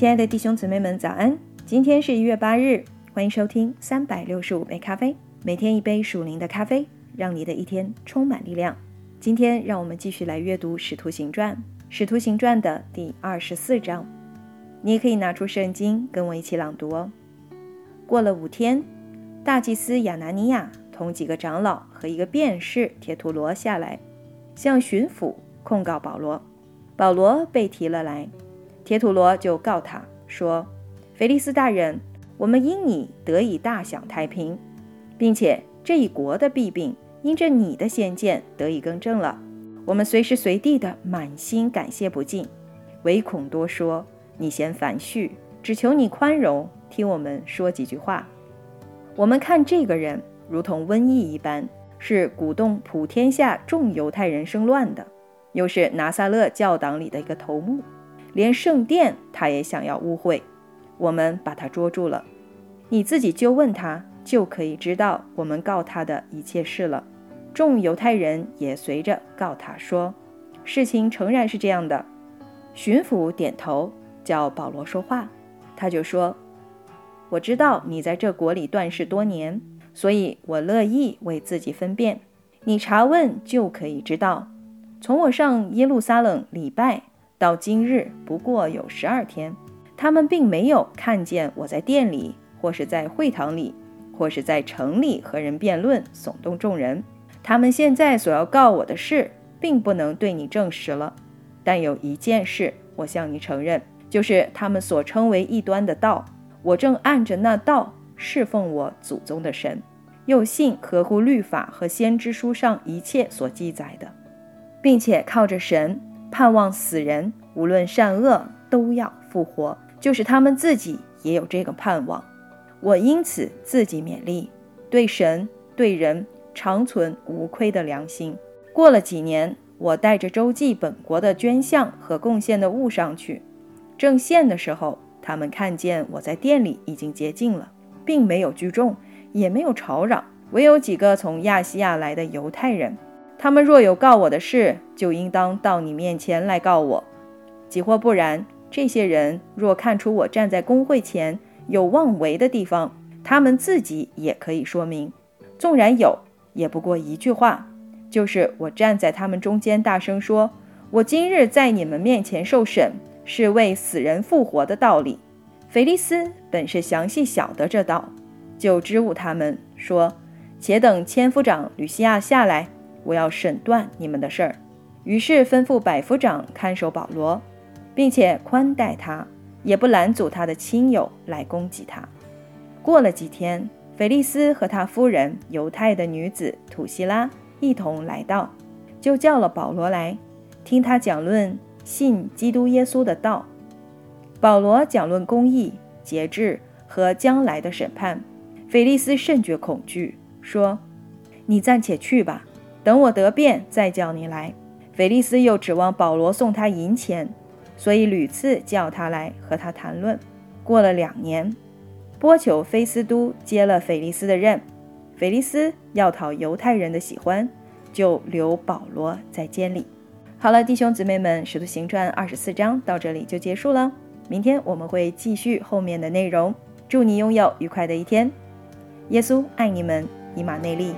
亲爱的弟兄姊妹们，早安！今天是一月八日，欢迎收听三百六十五杯咖啡，每天一杯属灵的咖啡，让你的一天充满力量。今天让我们继续来阅读《使徒行传》，《使徒行传》的第二十四章。你可以拿出圣经跟我一起朗读哦。过了五天，大祭司亚拿尼亚同几个长老和一个辩士铁图罗下来，向巡抚控告保罗。保罗被提了来。铁土罗就告他说：“菲利斯大人，我们因你得以大享太平，并且这一国的弊病因着你的先见得以更正了。我们随时随地的满心感谢不尽，唯恐多说，你嫌繁絮，只求你宽容，听我们说几句话。我们看这个人如同瘟疫一般，是鼓动普天下众犹太人生乱的，又是拿撒勒教党里的一个头目。”连圣殿他也想要污秽，我们把他捉住了。你自己就问他，就可以知道我们告他的一切事了。众犹太人也随着告他说，事情诚然是这样的。巡抚点头，叫保罗说话，他就说：“我知道你在这国里断事多年，所以我乐意为自己分辨。你查问就可以知道，从我上耶路撒冷礼拜。”到今日不过有十二天，他们并没有看见我在店里，或是在会堂里，或是在城里和人辩论，耸动众人。他们现在所要告我的事，并不能对你证实了。但有一件事，我向你承认，就是他们所称为异端的道，我正按着那道侍奉我祖宗的神，又信合乎律法和先知书上一切所记载的，并且靠着神。盼望死人无论善恶都要复活，就是他们自己也有这个盼望。我因此自己勉励，对神对人长存无亏的良心。过了几年，我带着周记本国的捐项和贡献的物上去，正献的时候，他们看见我在店里已经洁净了，并没有聚众，也没有吵嚷，唯有几个从亚细亚来的犹太人。他们若有告我的事，就应当到你面前来告我；即或不然，这些人若看出我站在公会前有妄为的地方，他们自己也可以说明。纵然有，也不过一句话，就是我站在他们中间大声说：“我今日在你们面前受审，是为死人复活的道理。”菲利斯本是详细晓得这道，就支吾他们说：“且等千夫长吕西亚下来。”我要审断你们的事儿，于是吩咐百夫长看守保罗，并且宽待他，也不拦阻他的亲友来攻击他。过了几天，腓利斯和他夫人犹太的女子土希拉一同来到，就叫了保罗来，听他讲论信基督耶稣的道。保罗讲论公义、节制和将来的审判，腓利斯甚觉恐惧，说：“你暂且去吧。”等我得便，再叫你来。菲利斯又指望保罗送他银钱，所以屡次叫他来和他谈论。过了两年，波求菲斯都接了菲利斯的任。菲利斯要讨犹太人的喜欢，就留保罗在监里。好了，弟兄姊妹们，《使徒行传》二十四章到这里就结束了。明天我们会继续后面的内容。祝你拥有愉快的一天。耶稣爱你们，以马内利。